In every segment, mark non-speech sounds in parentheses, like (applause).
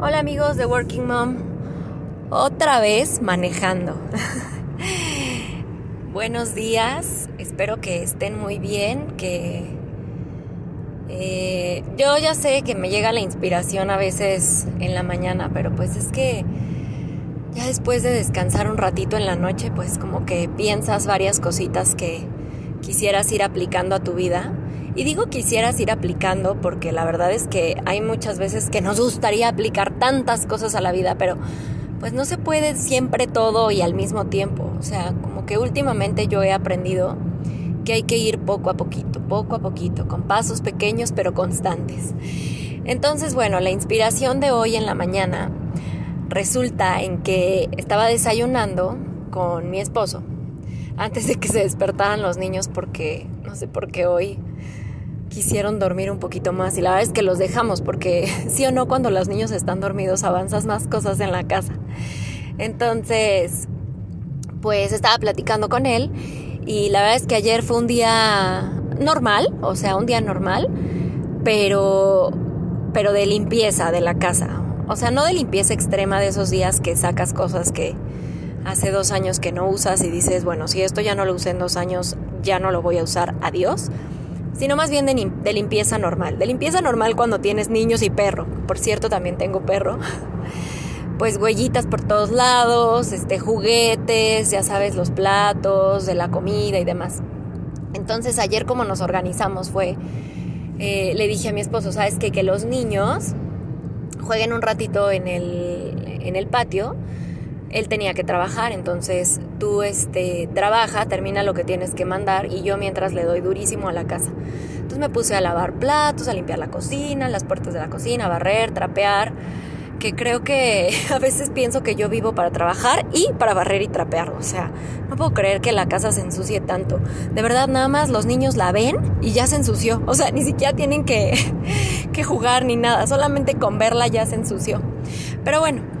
Hola amigos de Working Mom, otra vez manejando. (laughs) Buenos días, espero que estén muy bien, que eh, yo ya sé que me llega la inspiración a veces en la mañana, pero pues es que ya después de descansar un ratito en la noche, pues como que piensas varias cositas que quisieras ir aplicando a tu vida y digo quisieras ir aplicando porque la verdad es que hay muchas veces que nos gustaría aplicar tantas cosas a la vida, pero pues no se puede siempre todo y al mismo tiempo. O sea, como que últimamente yo he aprendido que hay que ir poco a poquito, poco a poquito, con pasos pequeños pero constantes. Entonces, bueno, la inspiración de hoy en la mañana resulta en que estaba desayunando con mi esposo antes de que se despertaran los niños porque no sé por qué hoy quisieron dormir un poquito más y la verdad es que los dejamos porque (laughs) sí o no cuando los niños están dormidos avanzas más cosas en la casa. Entonces, pues estaba platicando con él y la verdad es que ayer fue un día normal, o sea, un día normal, pero pero de limpieza de la casa. O sea, no de limpieza extrema de esos días que sacas cosas que hace dos años que no usas y dices, bueno, si esto ya no lo usé en dos años, ya no lo voy a usar, adiós sino más bien de, limpieza normal. De limpieza normal cuando tienes niños y perro. Por cierto, también tengo perro. (laughs) Pues huellitas por todos lados, este, juguetes, ya sabes, los platos, de la comida y demás. Entonces ayer como nos organizamos fue, eh, le dije a mi esposo, ¿sabes qué? Que los niños jueguen un ratito en el, en el patio él tenía que trabajar, entonces tú este, trabaja, termina lo que tienes que mandar y yo mientras le doy durísimo a la casa. Entonces me puse a lavar platos, a limpiar la cocina, las puertas de la cocina, a barrer, trapear, que creo que (laughs) a veces pienso que yo vivo para trabajar y para barrer y trapear, o sea, no puedo creer que la casa se ensucie tanto. De verdad, nada más los niños la ven y ya se ensució, o sea, ni siquiera tienen que, (laughs) que jugar ni nada, solamente con verla ya se ensució. Pero bueno,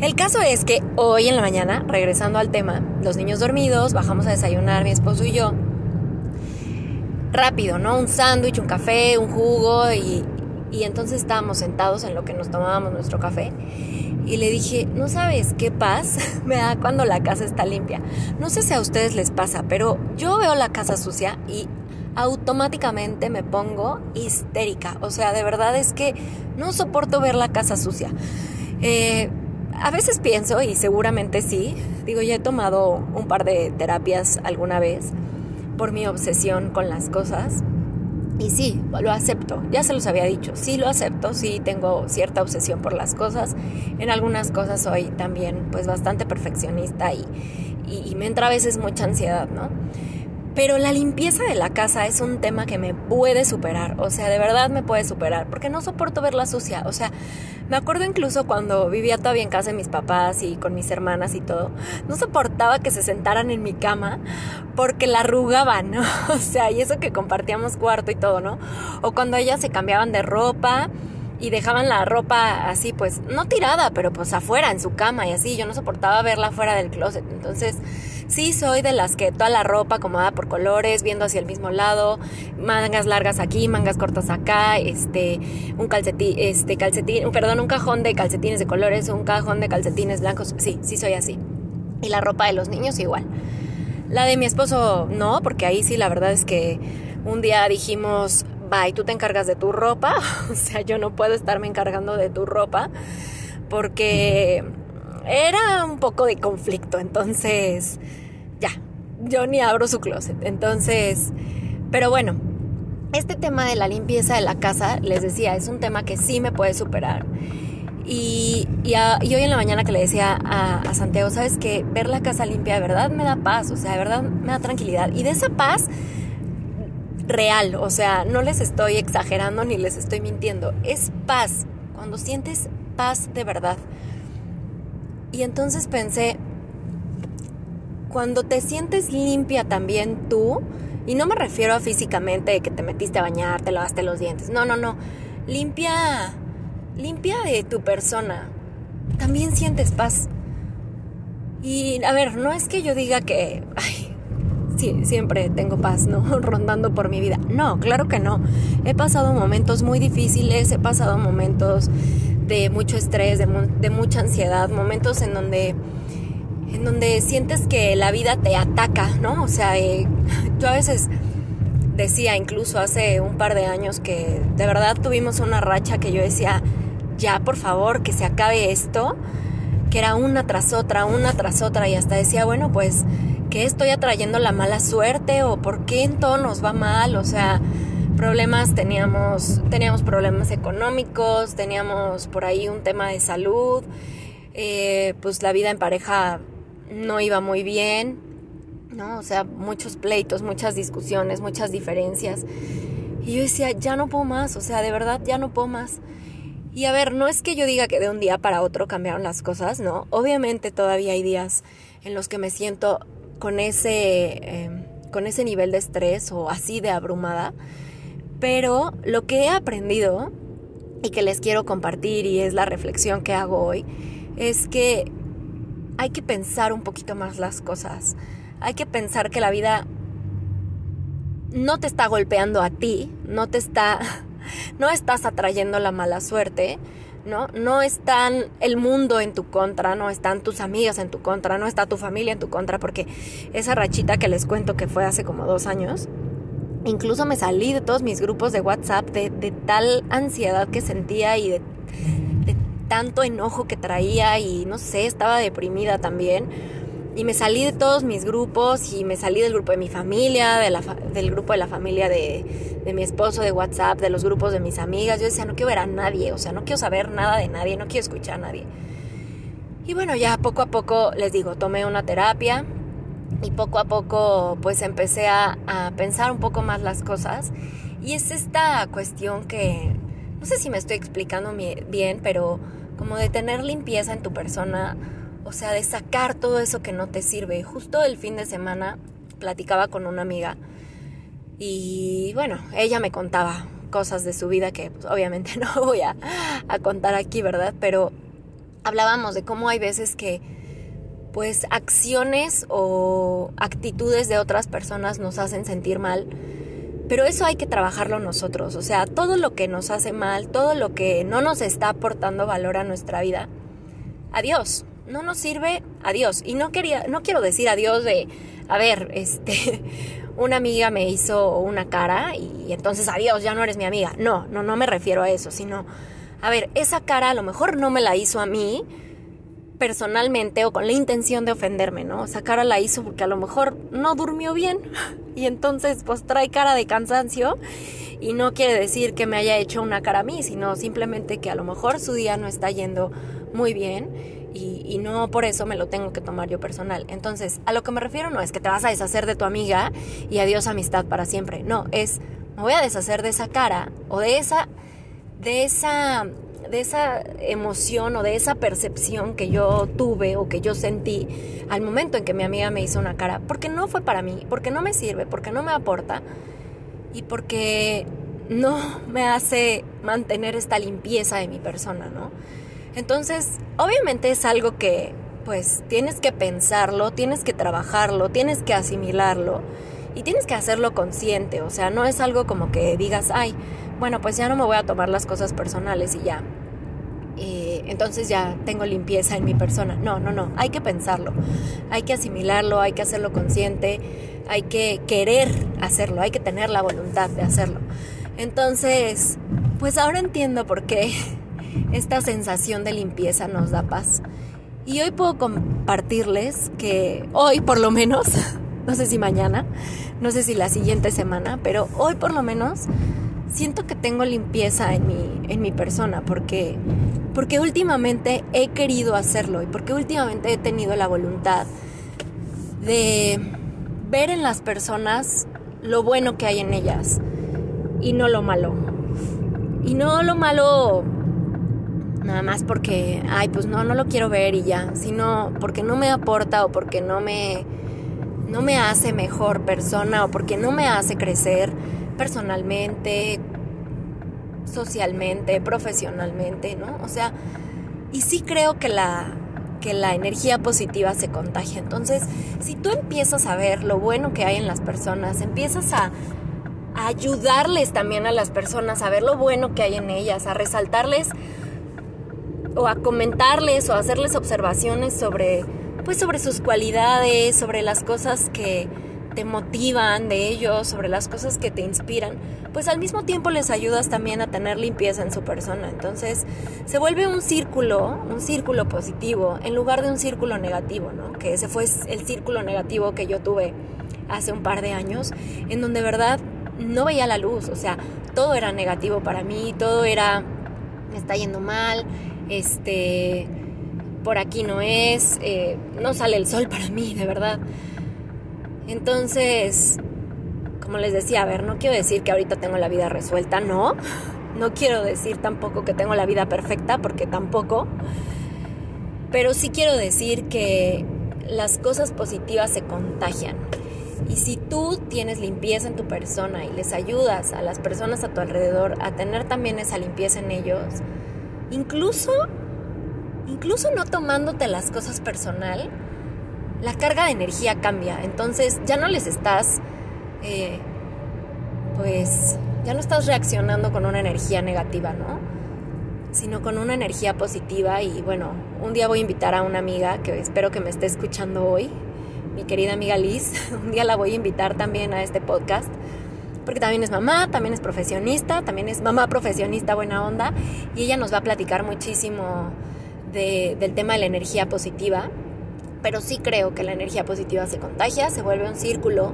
el caso es que hoy en la mañana, regresando al tema, los niños dormidos, bajamos a desayunar mi esposo y yo. Rápido, ¿no? Un sándwich, un café, un jugo y, y entonces estábamos sentados en lo que nos tomábamos nuestro café. Y le dije, no sabes qué paz (laughs) me da cuando la casa está limpia. No sé si a ustedes les pasa, pero yo veo la casa sucia y automáticamente me pongo histérica. O sea, de verdad es que no soporto ver la casa sucia. Eh, a veces pienso, y seguramente sí, digo, ya he tomado un par de terapias alguna vez por mi obsesión con las cosas. Y sí, lo acepto, ya se los había dicho, sí lo acepto, sí tengo cierta obsesión por las cosas. En algunas cosas soy también pues bastante perfeccionista y, y, y me entra a veces mucha ansiedad, ¿no? Pero la limpieza de la casa es un tema que me puede superar, o sea, de verdad me puede superar, porque no soporto verla sucia, o sea, me acuerdo incluso cuando vivía todavía en casa de mis papás y con mis hermanas y todo, no soportaba que se sentaran en mi cama porque la arrugaban, ¿no? (laughs) O sea, y eso que compartíamos cuarto y todo, ¿no? O cuando ellas se cambiaban de ropa y dejaban la ropa así, pues, no tirada, pero pues afuera, en su cama y así. Yo no soportaba verla fuera del closet. Entonces, sí soy de las que toda la ropa acomodada por colores, viendo hacia el mismo lado, mangas largas aquí, mangas cortas acá, este, un calcetín, este, calcetín, perdón, un cajón de calcetines de colores, un cajón de calcetines blancos. Sí, sí soy así. Y la ropa de los niños igual. La de mi esposo no, porque ahí sí la verdad es que un día dijimos, bye, tú te encargas de tu ropa, (laughs) o sea, yo no puedo estarme encargando de tu ropa porque era un poco de conflicto, entonces ya, yo ni abro su closet, entonces, pero bueno, este tema de la limpieza de la casa, les decía, es un tema que sí me puede superar. Y, y, hoy en la mañana que le decía a, a Santiago, sabes que ver la casa limpia de verdad me da paz, o sea, de verdad me da tranquilidad. Y de esa paz real, o sea, no les estoy exagerando ni les estoy mintiendo, es paz, cuando sientes paz de verdad. Y entonces pensé, cuando te sientes limpia también tú, y no me refiero a físicamente que te metiste a bañar, te lavaste los dientes, no, no, no, limpia, limpia de tu persona, también sientes paz. Y a ver, no es que yo diga que, ay, siempre tengo paz, ¿no? (laughs) Rondando por mi vida. No, claro que no. He pasado momentos muy difíciles, he pasado momentos de mucho estrés, de, de mucha ansiedad, momentos en donde en donde sientes que la vida te ataca, ¿no? O sea, eh, (laughs) yo a veces decía incluso hace un par de años que de verdad tuvimos una racha que yo decía, ya por favor, que se acabe esto, que era una tras otra, una tras otra, y hasta decía, bueno, pues, ¿qué estoy atrayendo la mala suerte? ¿O por qué en todo nos va mal? O sea, problemas, teníamos, teníamos problemas económicos, teníamos por ahí un tema de salud, eh, pues la vida en pareja no iba muy bien, ¿no? O sea, muchos pleitos, muchas discusiones, muchas diferencias. Y yo decía, ya no puedo más, o sea, de verdad ya no puedo más. Y a ver, no es que yo diga que de un día para otro cambiaron las cosas, ¿no? Obviamente todavía hay días en los que me siento con ese, em, con ese nivel de estrés o así de abrumada. Pero lo que he aprendido y que les quiero compartir y es la reflexión que hago hoy, es que hay que pensar un poquito más las cosas. Hay que pensar que la vida no te está golpeando a ti, no te está (laughs) no estás atrayendo la mala suerte, ¿no? No están el mundo en tu contra, no están tus amigas en tu contra, no está tu familia en tu contra, porque esa rachita que les cuento que fue hace como dos años, incluso me salí de todos mis grupos de WhatsApp de, de tal ansiedad que sentía y de tanto enojo que traía y no sé, estaba deprimida también. Y me salí de todos mis grupos y me salí del grupo de mi familia, de la del grupo de la familia de, de mi esposo de WhatsApp, de los grupos de mis amigas. Yo decía, no quiero ver a nadie, o sea, no quiero saber nada de nadie, no quiero escuchar a nadie. Y bueno, ya poco a poco, les digo, tomé una terapia y poco a poco pues empecé a, a pensar un poco más las cosas. Y es esta cuestión que, no sé si me estoy explicando bien, pero como de tener limpieza en tu persona, o sea, de sacar todo eso que no te sirve. Justo el fin de semana platicaba con una amiga y bueno, ella me contaba cosas de su vida que pues, obviamente (laughs) no voy a, a contar aquí, ¿verdad? Pero hablábamos de cómo hay veces que pues acciones o actitudes de otras personas nos hacen sentir mal pero eso hay que trabajarlo nosotros, o sea, todo lo que nos hace mal, todo lo que no nos está aportando valor a nuestra vida, adiós, no nos sirve, adiós. Y no quería, no quiero decir adiós de, a ver, este, (laughs) una amiga me hizo una cara y entonces adiós, ya no eres mi amiga. No, no, no me refiero a eso, sino, a ver, esa cara a lo mejor no me la hizo a mí, personalmente o con la intención de ofenderme, ¿no? O sea, cara la hizo porque a lo mejor no durmió bien (laughs) y entonces pues trae cara de cansancio y no quiere decir que me haya hecho una cara a mí, sino simplemente que a lo mejor su día no está yendo muy bien y, y, no por eso me lo tengo que tomar yo personal. Entonces, a lo que me refiero no es que te vas a deshacer de tu amiga y adiós amistad para siempre, no, es me voy a deshacer de esa cara o de esa de esa de esa emoción o de esa percepción que yo tuve o que yo sentí al momento en que mi amiga me hizo una cara, porque no fue para mí, porque no me sirve, porque no me aporta y porque no me hace mantener esta limpieza de mi persona, ¿no? Entonces, obviamente es algo que pues tienes que pensarlo, tienes que trabajarlo, tienes que asimilarlo y tienes que hacerlo consciente, o sea, no es algo como que digas, ay, bueno, pues ya no me voy a tomar las cosas personales y ya. entonces ya tengo limpieza en mi persona. No, no, no, hay que pensarlo, hay que asimilarlo, hay que hacerlo consciente, hay que querer hacerlo, hay que tener la voluntad de hacerlo. Entonces, pues ahora entiendo por qué esta sensación de limpieza nos da paz. Y hoy puedo compartirles que hoy por lo menos, (laughs) no sé si mañana, no sé si la siguiente semana, pero hoy por lo menos siento que tengo limpieza en mi, en mi persona porque, porque últimamente he querido hacerlo y porque últimamente he tenido la voluntad de ver en las personas lo bueno que hay en ellas y no lo malo. Y no lo malo nada más porque, ay, pues no, no lo quiero ver y ya, sino porque no me aporta o porque no me, no me hace mejor persona o porque no me hace crecer personalmente, socialmente, profesionalmente, ¿no? O sea, y sí creo que la, que la energía positiva se contagia. Entonces, si tú empiezas a ver lo bueno que hay en las personas, empiezas a, a ayudarles también a las personas a ver lo bueno que hay en ellas, a resaltarles o a comentarles o hacerles observaciones sobre pues sobre sus cualidades, sobre las cosas que te motivan de ellos, sobre las cosas que te inspiran, pues al mismo tiempo les ayudas también a tener limpieza en su persona. Entonces se vuelve un círculo, un círculo positivo, en lugar de un círculo negativo, ¿no? Que ese fue el círculo negativo que yo tuve hace un par de años, en donde de verdad no veía la luz, o sea, todo era negativo para mí, todo era, me está yendo mal, este, por aquí no es, eh, no sale el sol para mí, de verdad. Entonces, como les decía, a ver, no quiero decir que ahorita tengo la vida resuelta, no. No quiero decir tampoco que tengo la vida perfecta, porque tampoco. Pero sí quiero decir que las cosas positivas se contagian. Y si tú tienes limpieza en tu persona y les ayudas a las personas a tu alrededor a tener también esa limpieza en ellos, incluso, incluso no tomándote las cosas personal, la carga de energía cambia. Entonces ya no les estás, eh, pues, ya no estás reaccionando con una energía negativa, ¿no? Sino con una energía positiva. Y bueno, un día voy a invitar a una amiga que espero que me esté escuchando hoy, mi querida amiga Liz. (laughs) Un día la voy a invitar también a este podcast. Porque también es mamá, también es profesionista, también es mamá profesionista buena onda. Y ella nos va a platicar muchísimo del tema de la energía positiva pero sí creo que la energía positiva se contagia, se vuelve un círculo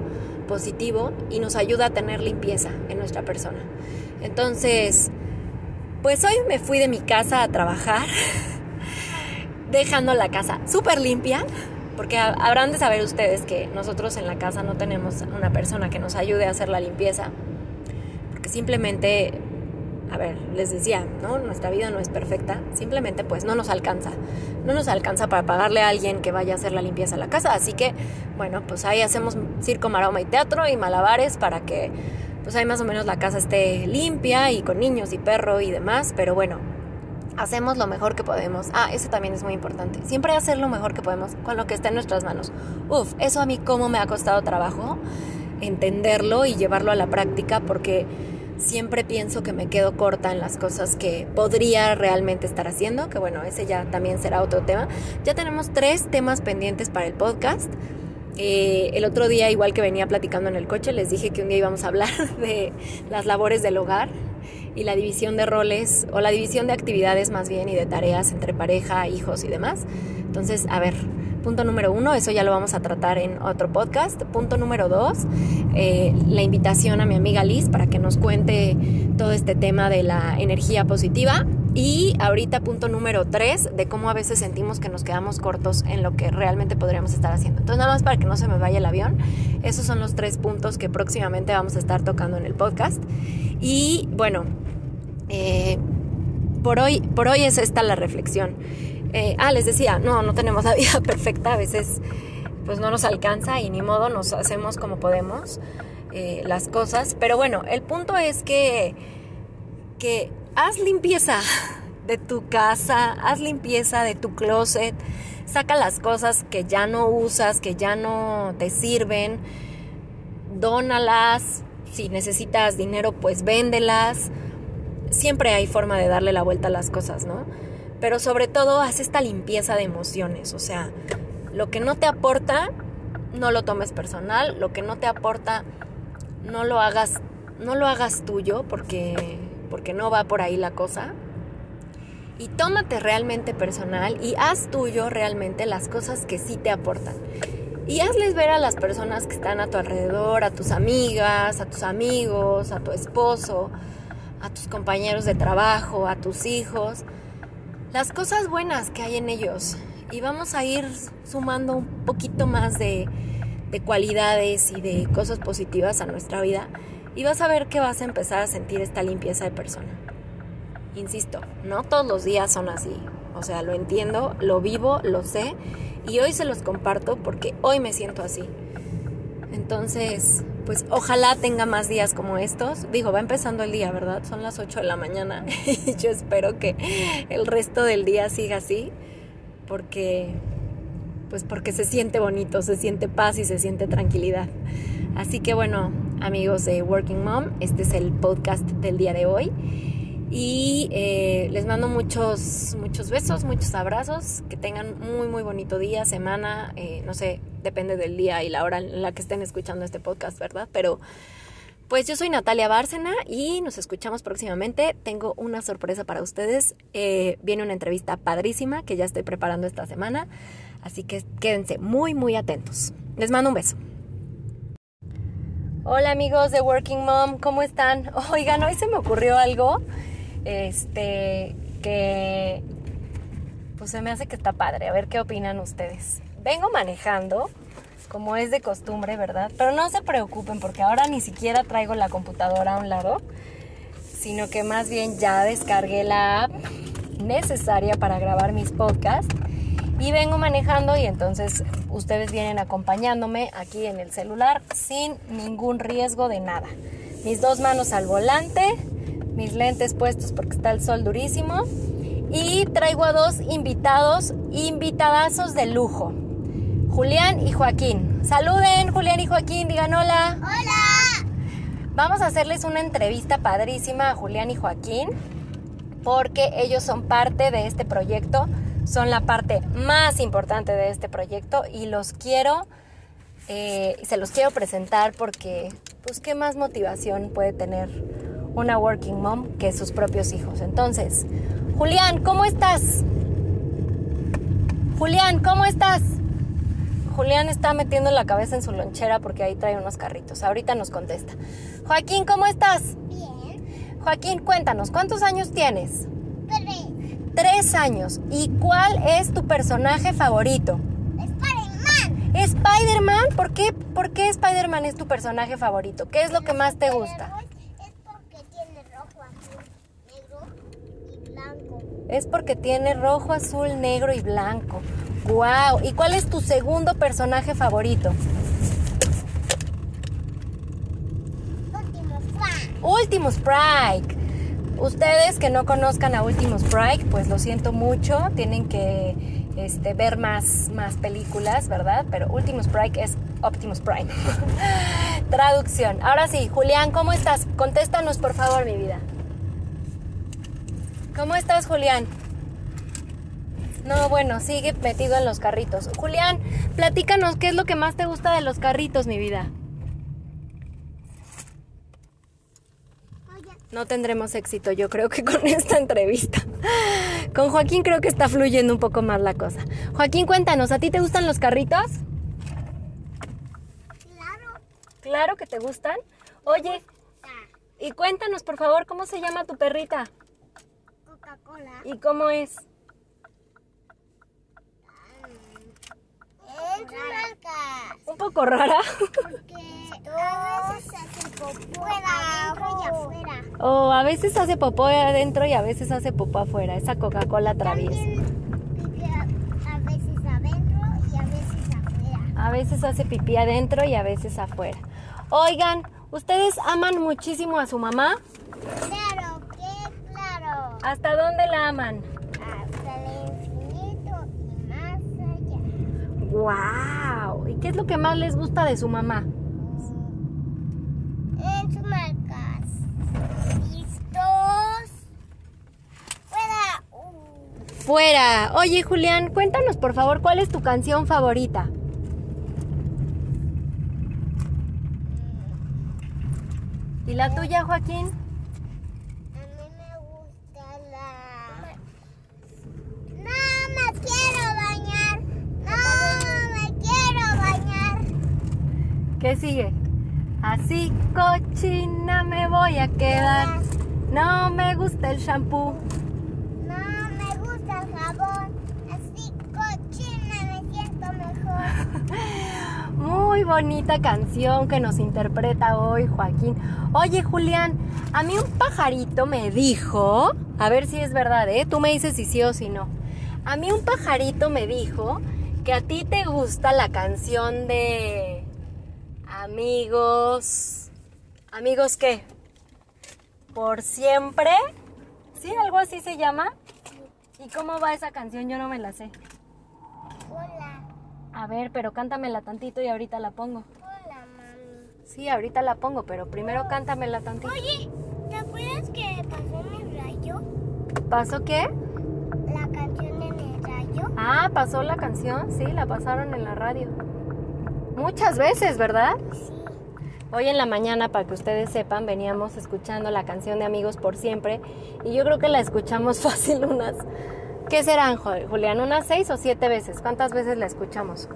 positivo y nos ayuda a tener limpieza en nuestra persona. Entonces, pues hoy me fui de mi casa a trabajar, (laughs) dejando la casa súper limpia, porque habrán de saber ustedes que nosotros en la casa no tenemos una persona que nos ayude a hacer la limpieza, porque simplemente a ver, les decía, ¿no? Nuestra vida no es perfecta, simplemente pues no nos alcanza. No nos alcanza para pagarle a alguien que vaya a hacer la limpieza a la casa, así que, bueno, pues ahí hacemos circo, maroma y teatro y malabares para que pues ahí más o menos la casa esté limpia y con niños y perro y demás, pero bueno, hacemos lo mejor que podemos. Ah, eso también es muy importante. Siempre hacer lo mejor que podemos con lo que está en nuestras manos. Uf, eso a mí cómo me ha costado trabajo entenderlo y llevarlo a la práctica porque siempre pienso que me quedo corta en las cosas que podría realmente estar haciendo, que bueno, ese ya también será otro tema. Ya tenemos tres temas pendientes para el podcast. Eh, el otro día, igual que venía platicando en el coche, les dije que un día íbamos a hablar (laughs) de las labores del hogar y la división de roles o la división de actividades más bien y de tareas entre pareja, hijos y demás. Entonces, a ver, Punto número uno, eso ya lo vamos a tratar en otro podcast. Punto número dos, eh, la invitación a mi amiga Liz para que nos cuente todo este tema de la energía positiva. Y ahorita punto número tres, de cómo a veces sentimos que nos quedamos cortos en lo que realmente podríamos estar haciendo. Entonces nada más para que no se me vaya el avión, esos son los tres puntos que próximamente vamos a estar tocando en el podcast. Y bueno, eh, por, hoy, por hoy es esta la reflexión. Eh, ah, les decía, no, no tenemos (laughs) la vida perfecta, a veces pues no nos alcanza y ni modo, nos hacemos como podemos eh, las cosas. Pero bueno, el punto es que, que haz limpieza de tu casa, haz limpieza de tu closet, saca las cosas que ya no usas, que ya no te sirven, dónalas, si necesitas dinero pues véndelas. Siempre hay forma de darle la vuelta a las cosas, ¿no? pero sobre todo haz esta limpieza de emociones, o sea, lo que no te aporta, no lo tomes personal, lo que no te aporta, no lo hagas, no lo hagas tuyo porque, porque no va por ahí la cosa. Y tómate realmente personal y haz tuyo realmente las cosas que sí te aportan. Y hazles ver a las personas que están a tu alrededor, a tus amigas, a tus amigos, a tu esposo, a tus compañeros de trabajo, a tus hijos, las cosas buenas que hay en ellos y vamos a ir sumando un poquito más de, cualidades y de cosas positivas a nuestra vida y vas a ver que vas a empezar a sentir esta limpieza de persona. Insisto, no todos los días son así, o sea, lo entiendo, lo vivo, lo sé y hoy se los comparto porque hoy me siento así. Entonces, pues ojalá tenga más días como estos. Digo, va empezando el día, ¿verdad? Son las 8 de la mañana (laughs) y yo espero que el resto del día siga así. porque pues porque se siente bonito, se siente paz y se siente tranquilidad. Así que bueno, amigos de Working Mom, este es el podcast del día de hoy. Y eh, les mando muchos, muchos besos, muchos abrazos. Que tengan muy, muy bonito día, semana. Eh, no sé, depende del día y la hora en la que estén escuchando este podcast, ¿verdad? Pero pues yo soy Natalia Bárcena y nos escuchamos próximamente. Tengo una sorpresa para ustedes. Eh, viene una entrevista padrísima que ya estoy preparando esta semana. Así que quédense muy, muy atentos. Les mando un beso. Hola amigos de Working Mom, ¿cómo están? (laughs) Oigan, hoy se me ocurrió algo este, que pues se me hace que está padre. A ver qué opinan ustedes. Vengo manejando, como es de costumbre, ¿verdad? Pero no se preocupen porque ahora ni siquiera traigo la computadora a un lado, sino que más bien ya descargué la app necesaria para grabar mis podcasts y vengo manejando y entonces ustedes vienen acompañándome aquí en el celular sin ningún riesgo de nada. Mis dos manos al volante, mis lentes puestos porque está el sol durísimo. Y traigo a dos invitados, invitadazos de lujo. Julián y Joaquín. Saluden, Julián y Joaquín, digan hola. Hola. Vamos a hacerles una entrevista padrísima a Julián y Joaquín porque ellos son parte de este proyecto, son la parte más importante de este proyecto y los quiero, eh, se los quiero presentar porque, pues, ¿qué más motivación puede tener una working mom que sus propios hijos. Entonces, Julián, ¿cómo estás? Julián, ¿cómo estás? Julián está metiendo la cabeza en su lonchera porque ahí trae unos carritos. Ahorita nos contesta. Joaquín, ¿cómo estás? Bien. Joaquín, cuéntanos, ¿cuántos años tienes? Tres. Tres años. ¿Y cuál es tu personaje favorito? Spider-Man. Spider-Man. ¿Por qué, ¿Por qué Spider-Man es tu personaje favorito? ¿Qué es lo que más te gusta? Es porque tiene rojo, azul, negro y blanco. ¡Wow! ¿Y cuál es tu segundo personaje favorito? Último Sprite. Último Sprite. Ustedes que no conozcan a Último Sprite, pues lo siento mucho. Tienen que este, ver más, más películas, ¿verdad? Pero Último Sprite es Optimus Prime. (laughs) Traducción. Ahora sí, Julián, ¿cómo estás? Contéstanos, por favor, mi vida. ¿Cómo estás, Julián? No, bueno, sigue metido en los carritos. Julián, platícanos qué es lo que más te gusta de los carritos, mi vida. No tendremos éxito, yo creo que con (laughs) esta entrevista. Con Joaquín creo que está fluyendo un poco más la cosa. Joaquín, cuéntanos, ¿a ti te gustan los carritos? Claro. Claro que te gustan. Oye, y cuéntanos, por favor, ¿cómo se llama tu perrita? Coca-Cola. ¿Y cómo es? Es marca. Un poco rara. Porque a veces hace popó adentro y afuera. O a veces hace popó adentro y a veces hace popó afuera. Esa Coca-Cola traviesa. A, a veces adentro y a veces afuera. A veces hace pipí adentro y a veces afuera. Oigan, ¿ustedes aman muchísimo a su mamá? Claro, que claro. ¿Hasta dónde la aman? Hasta el infinito y más allá. ¡Wow! ¿Y qué es lo que más les gusta de su mamá? En sus marcas. ¿Listos? Fuera. Uh. Fuera. Oye, Julián, cuéntanos por favor cuál es tu canción favorita. ¿Y la tuya, Joaquín? A mí me gusta la... No me quiero bañar. No me quiero bañar. ¿Qué sigue? Así cochina me voy a quedar. No me gusta el shampoo. No me gusta el jabón. Así cochina me siento mejor. (laughs) Muy bonita canción que nos interpreta hoy Joaquín. Oye Julián, a mí un pajarito me dijo, a ver si es verdad, ¿eh? Tú me dices si sí o si no. A mí un pajarito me dijo que a ti te gusta la canción de amigos. ¿Amigos qué? ¿Por siempre? ¿Sí? ¿Algo así se llama? ¿Y cómo va esa canción? Yo no me la sé. Hola. A ver, pero cántamela tantito y ahorita la pongo. Hola, mami. Sí, ahorita la pongo, pero primero cántamela tantito. Oye, ¿te acuerdas que pasó en el rayo? ¿Pasó qué? La canción en el rayo. Ah, pasó la canción, sí, la pasaron en la radio. Muchas veces, ¿verdad? Sí. Hoy en la mañana, para que ustedes sepan, veníamos escuchando la canción de Amigos por Siempre y yo creo que la escuchamos (laughs) fácil unas... ¿Qué serán, Ju- Julián? ¿Unas seis o siete veces? ¿Cuántas veces la escuchamos?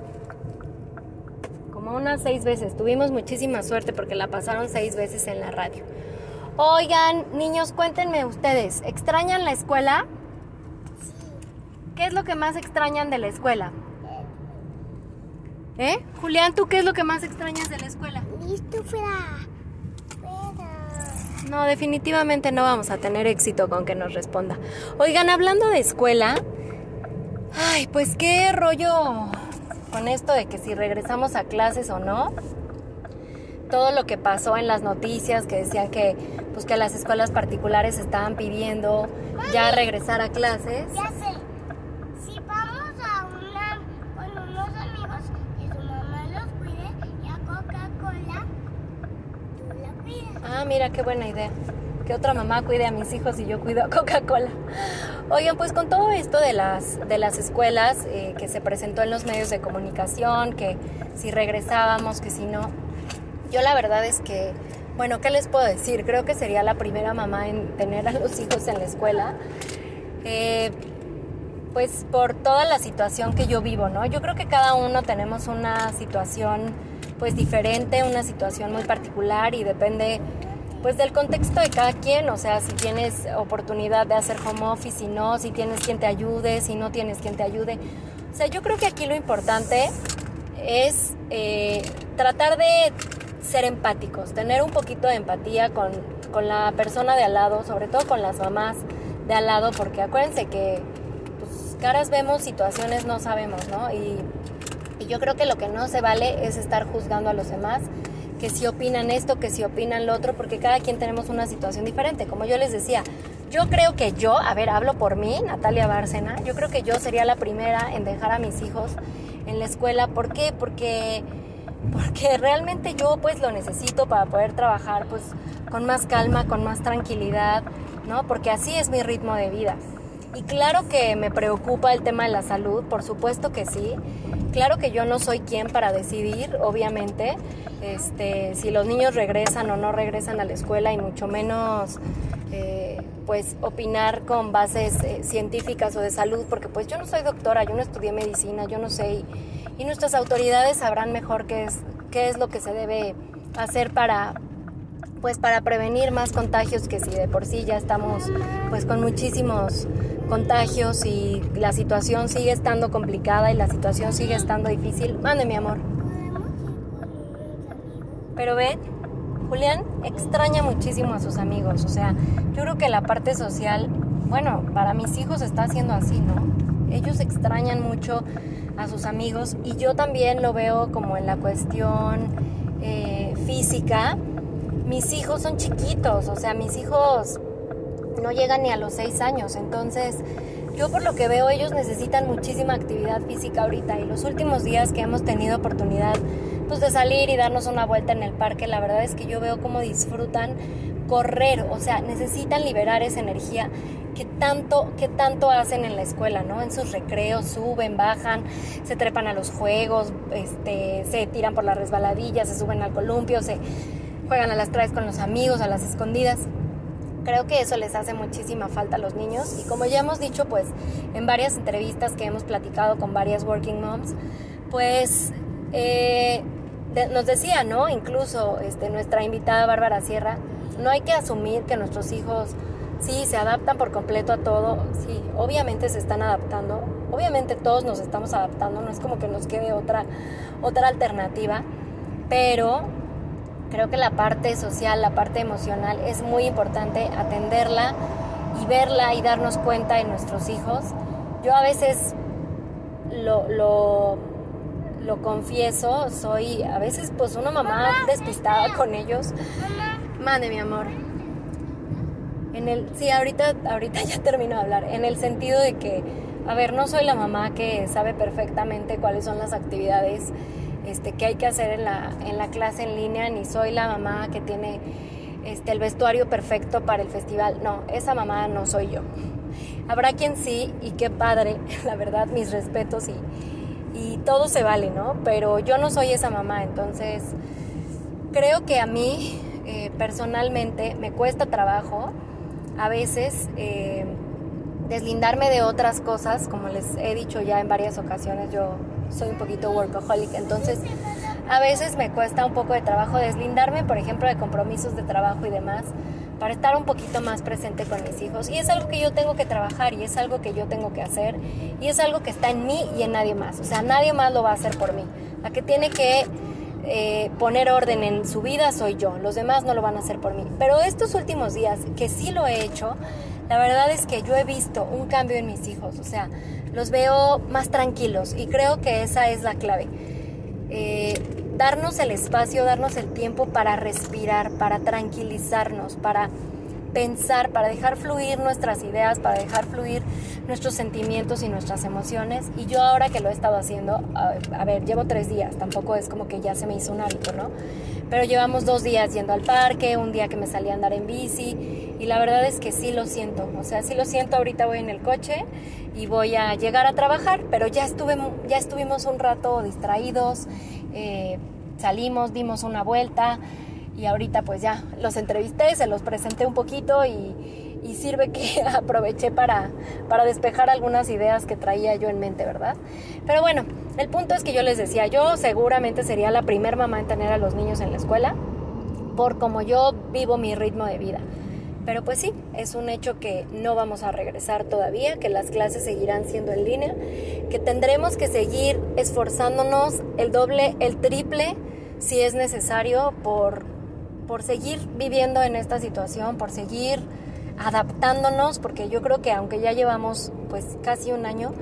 Como unas seis veces. Tuvimos muchísima suerte porque la pasaron seis veces en la radio. Oigan, niños, cuéntenme ustedes, ¿extrañan la escuela? ¿Qué es lo que más extrañan de la escuela? ¿Eh? Julián, ¿tú qué es lo que más extrañas de la escuela? Listo, fuera. No, definitivamente no vamos a tener éxito con que nos responda. Oigan, hablando de escuela, ay, pues qué rollo con esto de que si regresamos a clases o no. Todo lo que pasó en las noticias que decían que pues que las escuelas particulares estaban pidiendo ya regresar a clases. Ya. Si vamos a una con unos amigos y su mamá los cuide y a Coca-Cola, tú la cuidas. Ah, mira qué buena idea. Que otra mamá cuide a mis hijos y yo cuido a Coca-Cola. Oigan, pues con todo esto de las, de las escuelas eh, que se presentó en los medios de comunicación, que si regresábamos, que si no, yo la verdad es que, bueno, ¿qué les puedo decir? Creo que sería la primera mamá en tener a los hijos en la escuela. Eh, pues por toda la situación que yo vivo, ¿no? Yo creo que cada uno tenemos una situación pues diferente, una situación muy particular y depende pues del contexto de cada quien, o sea, si tienes oportunidad de hacer home office, si no, si tienes quien te ayude, si no tienes quien te ayude. O sea, yo creo que aquí lo importante es eh, tratar de ser empáticos, tener un poquito de empatía con, con la persona de al lado, sobre todo con las mamás de al lado, porque acuérdense que pues, caras vemos, situaciones no sabemos, ¿no? Y, yo creo que lo que no se vale es estar juzgando a los demás, que si opinan esto, que si opinan lo otro, porque cada quien tenemos una situación diferente. Como yo les decía, yo creo que yo, a ver, hablo por mí, Natalia Bárcena, yo creo que yo sería la primera en dejar a mis hijos en la escuela. ¿Por qué? Porque, porque realmente yo pues lo necesito para poder trabajar pues con más calma, con más tranquilidad, ¿no? Porque así es mi ritmo de vida. Y claro que me preocupa el tema de la salud, por supuesto que sí. Claro que yo no soy quien para decidir, obviamente, este, si los niños regresan o no regresan a la escuela y mucho menos, eh, pues, opinar con bases eh, científicas o de salud, porque pues yo no soy doctora, yo no estudié medicina, yo no sé, y, nuestras autoridades sabrán mejor qué es, qué es lo que se debe hacer para, pues para prevenir más contagios que si de por sí ya estamos pues con muchísimos contagios y la situación sigue estando complicada y la situación sigue estando difícil. Mande mi amor. Pero ven, Julián extraña muchísimo a sus amigos. O sea, yo creo que la parte social, bueno, para mis hijos está haciendo así, ¿no? Ellos extrañan mucho a sus amigos y yo también lo veo como en la cuestión eh, física. Mis hijos son chiquitos, o sea, mis hijos no llegan ni a los seis años. Entonces, yo por lo que veo, ellos necesitan muchísima actividad física ahorita. Y los últimos días que hemos tenido oportunidad pues, de salir y darnos una vuelta en el parque, la verdad es que yo veo cómo disfrutan correr. O sea, necesitan liberar esa energía que tanto, que tanto hacen en la escuela, ¿no? En sus recreos suben, bajan, se trepan a los juegos, este, se tiran por las resbaladillas, se suben al columpio, se juegan a las traes con los amigos, a las escondidas. Creo que eso les hace muchísima falta a los niños. Y como ya hemos dicho pues en varias entrevistas que hemos platicado con varias working moms, pues eh, nos decía, ¿no? Incluso este, nuestra invitada Bárbara Sierra, no hay que asumir que nuestros hijos sí se adaptan por completo a todo, sí, obviamente se están adaptando, obviamente todos nos estamos adaptando, no es como que nos quede otra, otra alternativa, pero creo que la parte social, la parte emocional es muy importante atenderla y verla y darnos cuenta en nuestros hijos. Yo a veces lo, lo, lo confieso, soy a veces pues una mamá despistada con ellos. Mamá, Mande mi amor. En el, sí, ahorita, ahorita ya termino de hablar. En el sentido de que, a ver, no soy la mamá que sabe perfectamente cuáles son las actividades este, que hay que hacer en la, en la clase en línea, ni soy la mamá que tiene este, el vestuario perfecto para el festival. No, esa mamá no soy yo. Habrá quien sí, y qué padre, (laughs) la verdad, mis respetos y, y todo se vale, ¿no? Pero yo no soy esa mamá, entonces creo que a mí eh, personalmente me cuesta trabajo a veces eh, deslindarme de otras cosas, como les he dicho ya en varias ocasiones, yo soy un poquito workaholic, entonces a veces me cuesta un poco de trabajo deslindarme, por ejemplo, de compromisos de trabajo y demás, para estar un poquito más presente con mis hijos. Y es algo que yo tengo que trabajar y es algo que yo tengo que hacer y es algo que está en mí y en nadie más. O sea, nadie más lo va a hacer por mí. La que tiene que eh, poner orden en su vida soy yo, los demás no lo van a hacer por mí. Pero estos últimos días que sí lo he hecho, la verdad es que yo he visto un cambio en mis hijos, o sea, los veo más tranquilos y creo que esa es la clave. Eh, darnos el espacio, darnos el tiempo para respirar, para tranquilizarnos, para pensar, para dejar fluir nuestras ideas, para dejar fluir nuestros sentimientos y nuestras emociones. Y yo ahora que lo he estado haciendo, a, ver, llevo tres días, tampoco es como que ya se me hizo un hábito, ¿no? Pero llevamos dos días yendo al parque, un día que me salí a andar en bici y la verdad es que sí lo siento, o sea, sí lo siento, ahorita voy en el coche y voy a llegar a trabajar, pero ya, estuve, ya estuvimos un rato distraídos, eh, salimos, dimos una vuelta y ahorita pues ya los entrevisté, se los presenté un poquito y, sirve que (laughs) aproveché para, para despejar algunas ideas que traía yo en mente, ¿verdad? Pero bueno, el punto es que yo les decía, yo seguramente sería la primer mamá en tener a los niños en la escuela por como yo vivo mi ritmo de vida. Pero pues sí, es un hecho que no vamos a regresar todavía, que las clases seguirán siendo en línea, que tendremos que seguir esforzándonos el doble, el triple, si es necesario, por por seguir viviendo en esta situación, por seguir adaptándonos, porque yo creo que aunque ya llevamos pues casi un año,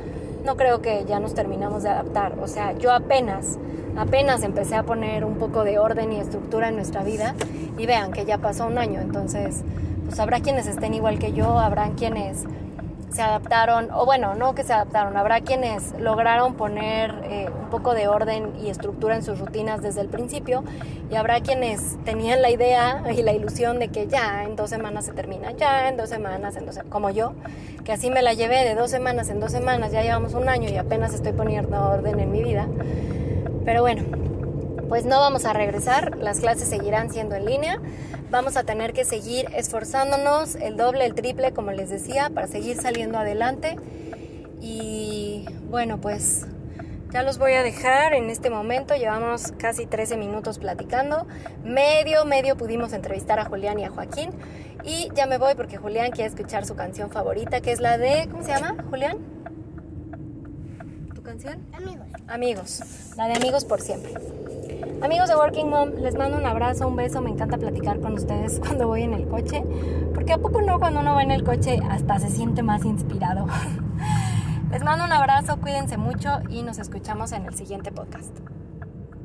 no creo que ya nos terminamos de adaptar. O sea, yo apenas, apenas empecé a poner un poco de orden y estructura en nuestra vida y vean que ya pasó un año, entonces pues habrá quienes estén igual que yo, habrán quienes se adaptaron, o bueno, no que se adaptaron, habrá quienes lograron poner eh, un poco de orden y estructura en sus rutinas desde el principio, y habrá quienes tenían la idea y la ilusión de que ya en dos semanas se termina, ya en dos semanas, en dos como yo, que así me la llevé de dos semanas en dos semanas, ya llevamos un año y apenas estoy poniendo orden en mi vida. Pero bueno, pues no vamos a regresar, las clases seguirán siendo en línea, vamos a tener que seguir esforzándonos el doble, el triple, como les decía, para seguir saliendo adelante. Y bueno, pues ya los voy a dejar en este momento, llevamos casi 13 minutos platicando, medio, medio pudimos entrevistar a Julián y a Joaquín. Y ya me voy porque Julián quiere escuchar su canción favorita, que es la de, ¿cómo se llama, Julián? ¿Tu canción? Amigos. Amigos, la de Amigos por siempre. Amigos de Working Mom, les mando un abrazo, un beso. Me encanta platicar con ustedes (laughs) cuando voy en el coche. Porque a poco no, cuando uno va en el coche hasta se siente más inspirado. (laughs) les mando un abrazo, cuídense mucho y nos escuchamos en el siguiente podcast.